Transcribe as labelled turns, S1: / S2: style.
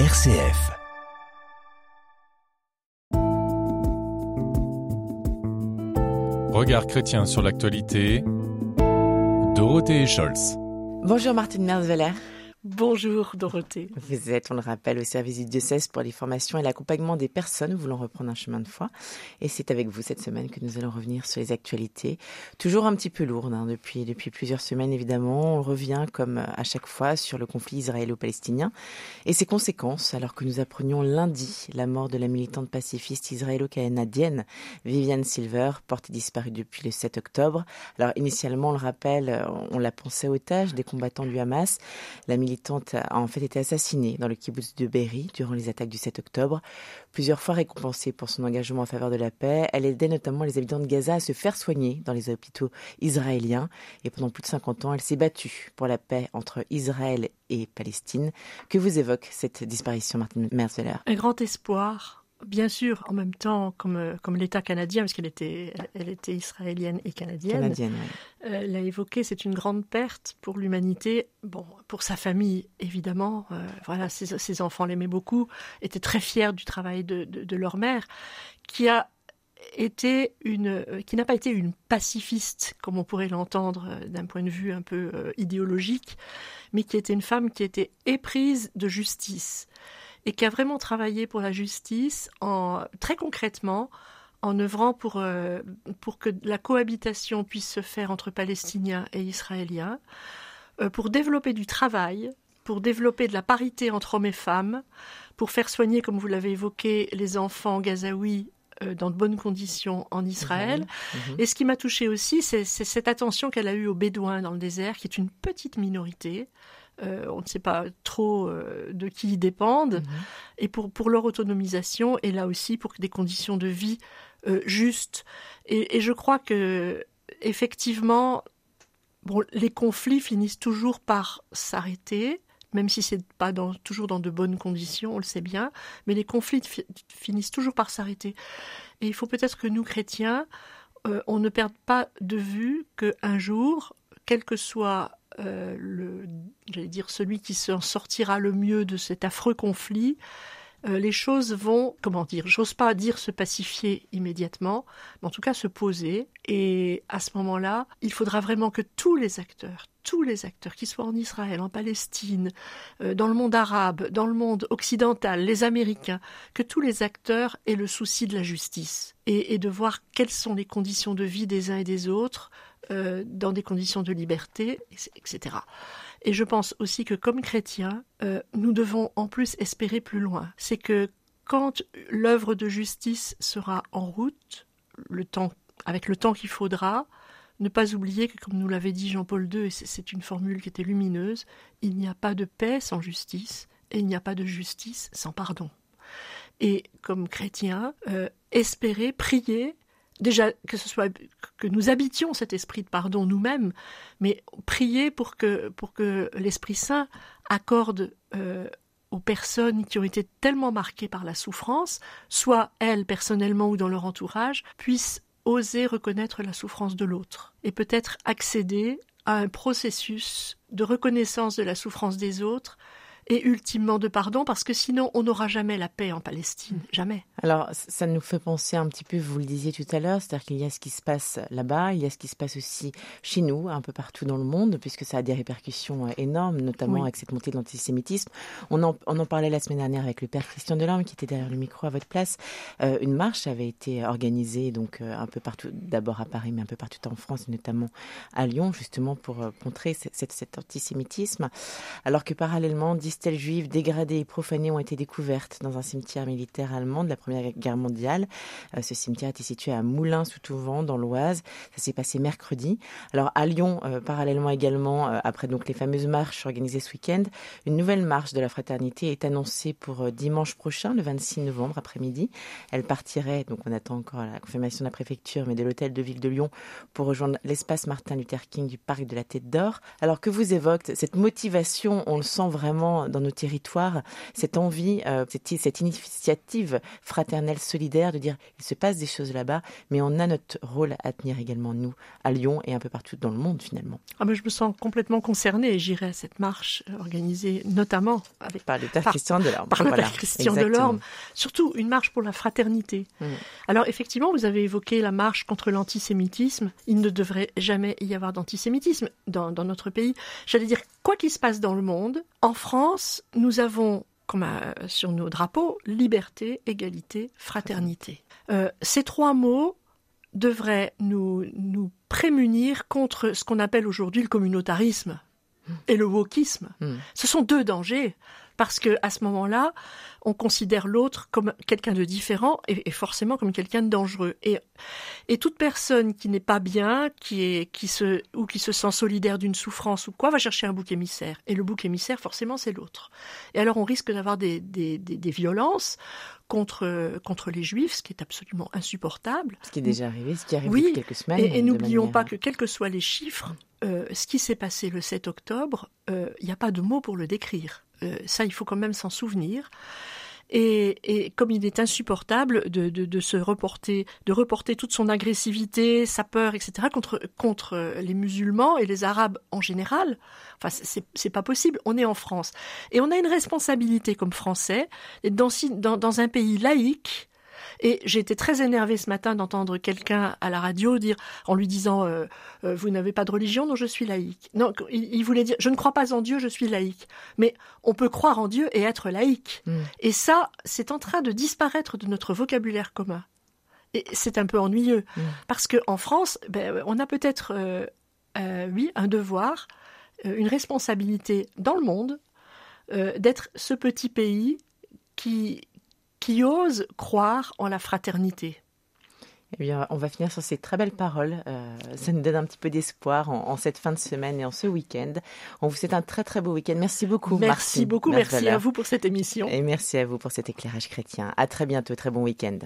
S1: RCF.
S2: Regard chrétien sur l'actualité. Dorothée Scholz.
S3: Bonjour Martine Merzveller.
S4: Bonjour Dorothée.
S3: Vous êtes, on le rappelle, au service du diocèse pour les formations et l'accompagnement des personnes voulant reprendre un chemin de foi. Et c'est avec vous cette semaine que nous allons revenir sur les actualités. Toujours un petit peu lourdes hein, depuis, depuis plusieurs semaines évidemment. On revient comme à chaque fois sur le conflit israélo-palestinien et ses conséquences alors que nous apprenions lundi la mort de la militante pacifiste israélo-canadienne Viviane Silver, portée disparue depuis le 7 octobre. Alors initialement, on le rappelle, on la pensait otage des combattants du Hamas. A en fait été assassinée dans le kibbutz de Berry durant les attaques du 7 octobre. Plusieurs fois récompensée pour son engagement en faveur de la paix, elle aidait notamment les habitants de Gaza à se faire soigner dans les hôpitaux israéliens. Et pendant plus de 50 ans, elle s'est battue pour la paix entre Israël et Palestine. Que vous évoque cette disparition, Martin Merzveller
S4: Un grand espoir bien sûr, en même temps, comme, euh, comme l'État canadien, parce qu'elle était, elle, était israélienne et canadienne,
S3: canadienne
S4: euh, l'a évoqué, c'est une grande perte pour l'humanité. Bon, pour sa famille, évidemment. Euh, voilà, ses, ses enfants l'aimaient beaucoup, étaient très fiers du travail de, de, de leur mère, qui a été une, qui n'a pas été une pacifiste, comme on pourrait l'entendre d'un point de vue un peu idéologique, mais qui était une femme qui était éprise de justice et qui a vraiment travaillé pour la justice en, très concrètement en œuvrant pour, euh, pour que la cohabitation puisse se faire entre Palestiniens et Israéliens, euh, pour développer du travail, pour développer de la parité entre hommes et femmes, pour faire soigner, comme vous l'avez évoqué, les enfants gazaouis euh, dans de bonnes conditions en Israël. Mmh, mmh. Et ce qui m'a touché aussi, c'est cette attention qu'elle a eue aux Bédouins dans le désert, qui est une petite minorité, euh, on ne sait pas trop euh, de qui ils dépendent, mhm. et pour, pour leur autonomisation, et là aussi pour des conditions de vie euh, justes. Et, et, je crois que, effectivement, bon, les conflits finissent toujours par s'arrêter, même si c'est pas dans, toujours dans de bonnes conditions, on le sait bien, mais les conflits finissent toujours par s'arrêter. Et il faut peut-être que nous, chrétiens, on ne perde pas de vue qu'un jour, quel que soit euh, le, j'allais dire celui qui s'en sortira le mieux de cet affreux conflit, euh, les choses vont, comment dire, j'ose pas dire se pacifier immédiatement, mais en tout cas se poser. Et à ce moment-là, il faudra vraiment que tous les acteurs, tous les acteurs, qu'ils soient en Israël, en Palestine, euh, dans le monde arabe, dans le monde occidental, les Américains, que tous les acteurs aient le souci de la justice et, et de voir quelles sont les conditions de vie des uns et des autres euh, dans des conditions de liberté, etc. Et je pense aussi que comme chrétiens, euh, nous devons en plus espérer plus loin. C'est que quand l'œuvre de justice sera en route, le temps, avec le temps qu'il faudra, ne pas oublier que, comme nous l'avait dit Jean-Paul II, et c'est une formule qui était lumineuse, il n'y a pas de paix sans justice, et il n'y a pas de justice sans pardon. Et comme chrétiens, euh, espérer, prier déjà que nous habitions cet esprit de pardon nous-mêmes, mais prier pour que pour que l'Esprit Saint accorde euh, aux personnes qui ont été tellement marquées par la souffrance, soit elles personnellement ou dans leur entourage, puissent oser reconnaître la souffrance de l'autre et peut-être accéder à un processus de reconnaissance de la souffrance des autres et ultimement de pardon, parce que sinon on n'aura jamais la paix en Palestine, jamais.
S3: Alors ça nous fait penser un petit peu, vous le disiez tout à l'heure, c'est-à-dire qu'il y a ce qui se passe là-bas, il y a ce qui se passe aussi chez nous, un peu partout dans le monde, puisque ça a des répercussions euh, énormes, notamment oui. avec cette montée de l'antisémitisme. On en, on en parlait la semaine dernière avec le père Christian Delorme, qui était derrière le micro à votre place. Euh, une marche avait été organisée donc euh, un peu partout, d'abord à Paris, mais un peu partout en France, et notamment à Lyon, justement pour euh, contrer cet, cet antisémitisme, alors que parallèlement, stèles juives dégradées et profanées ont été découvertes dans un cimetière militaire allemand de la Première Guerre mondiale. Euh, ce cimetière était situé à Moulins-sous-Touvent, dans l'Oise. Ça s'est passé mercredi. Alors à Lyon, euh, parallèlement également, euh, après donc les fameuses marches organisées ce week-end, une nouvelle marche de la fraternité est annoncée pour dimanche prochain, le 26 novembre après-midi. Elle partirait, donc on attend encore la confirmation de la préfecture, mais de l'hôtel de ville de Lyon pour rejoindre l'espace Martin Luther King du parc de la Tête d'Or. Alors que vous évoquez cette motivation, on le sent vraiment dans, nos territoires cette envie, euh, cette, cette, initiative fraternelle solidaire de dire il se passe des choses là-bas, mais on a notre rôle à tenir également nous à Lyon et un peu partout dans le monde finalement.
S4: Ah mais je me sens complètement concernée et j'irai à cette marche organisée notamment avec
S3: par le père Christian Delorme.
S4: Par le père Christian Delorme, surtout une marche pour la fraternité. Mm. Alors effectivement, vous avez évoqué la marche contre l'antisémitisme. Il ne devrait jamais y avoir d'antisémitisme dans, dans notre pays. J'allais dire quoi qu'il se passe dans le monde, en France, nous avons comme euh, sur nos drapeaux, liberté, égalité, fraternité. Euh, ces trois mots devraient nous, nous prémunir contre ce qu'on appelle aujourd'hui le communautarisme et le wokisme. Hmm. Ce sont deux dangers parce que à ce moment-là, on considère l'autre comme quelqu'un de différent et, forcément comme quelqu'un de dangereux. Et, toute personne qui n'est pas bien, qui est qui se ou qui se sent solidaire d'une souffrance ou quoi, va chercher un bouc émissaire. Et le bouc émissaire, forcément, c'est l'autre. Et alors, on risque d'avoir des, des, des, violences contre contre les juifs, ce qui est absolument insupportable.
S3: Ce qui est déjà arrivé, ce qui arrive
S4: oui,
S3: depuis quelques semaines.
S4: Et, et n'oublions pas que quels que soient les chiffres, euh, ce qui s'est passé le 7 octobre, euh, il n'y a pas de mots pour le décrire. Euh, ça, il faut quand même s'en souvenir. Et, comme il est insupportable de, se reporter, de reporter toute son agressivité, sa peur, etc. contre contre les musulmans et les arabes en général, enfin c'est pas possible. On est en France et on a une responsabilité comme Français dans, dans, dans un pays laïque et j'ai été très énervée ce matin d'entendre quelqu'un à la radio dire, en lui disant, euh, euh, vous n'avez pas de religion, non, je suis laïque. Non, il, voulait dire, je ne crois pas en Dieu, je suis laïque. Mais on peut croire en Dieu et être laïque. Mm. Et ça, c'est en train de disparaître de notre vocabulaire commun. Et c'est un peu ennuyeux, mm. parce que en France, ben, on a peut-être, euh, oui, un devoir, une responsabilité dans le monde d'être ce petit pays qui qui ose croire en la fraternité.
S3: Eh bien, on va finir sur ces très belles paroles. Euh, ça nous donne un petit peu d'espoir en, cette fin de semaine et en ce week-end. On vous souhaite un très très beau week-end. Merci beaucoup.
S4: Merci beaucoup. Merci à vous pour cette émission.
S3: Et merci à vous pour cet éclairage chrétien. À très bientôt. Très bon week-end.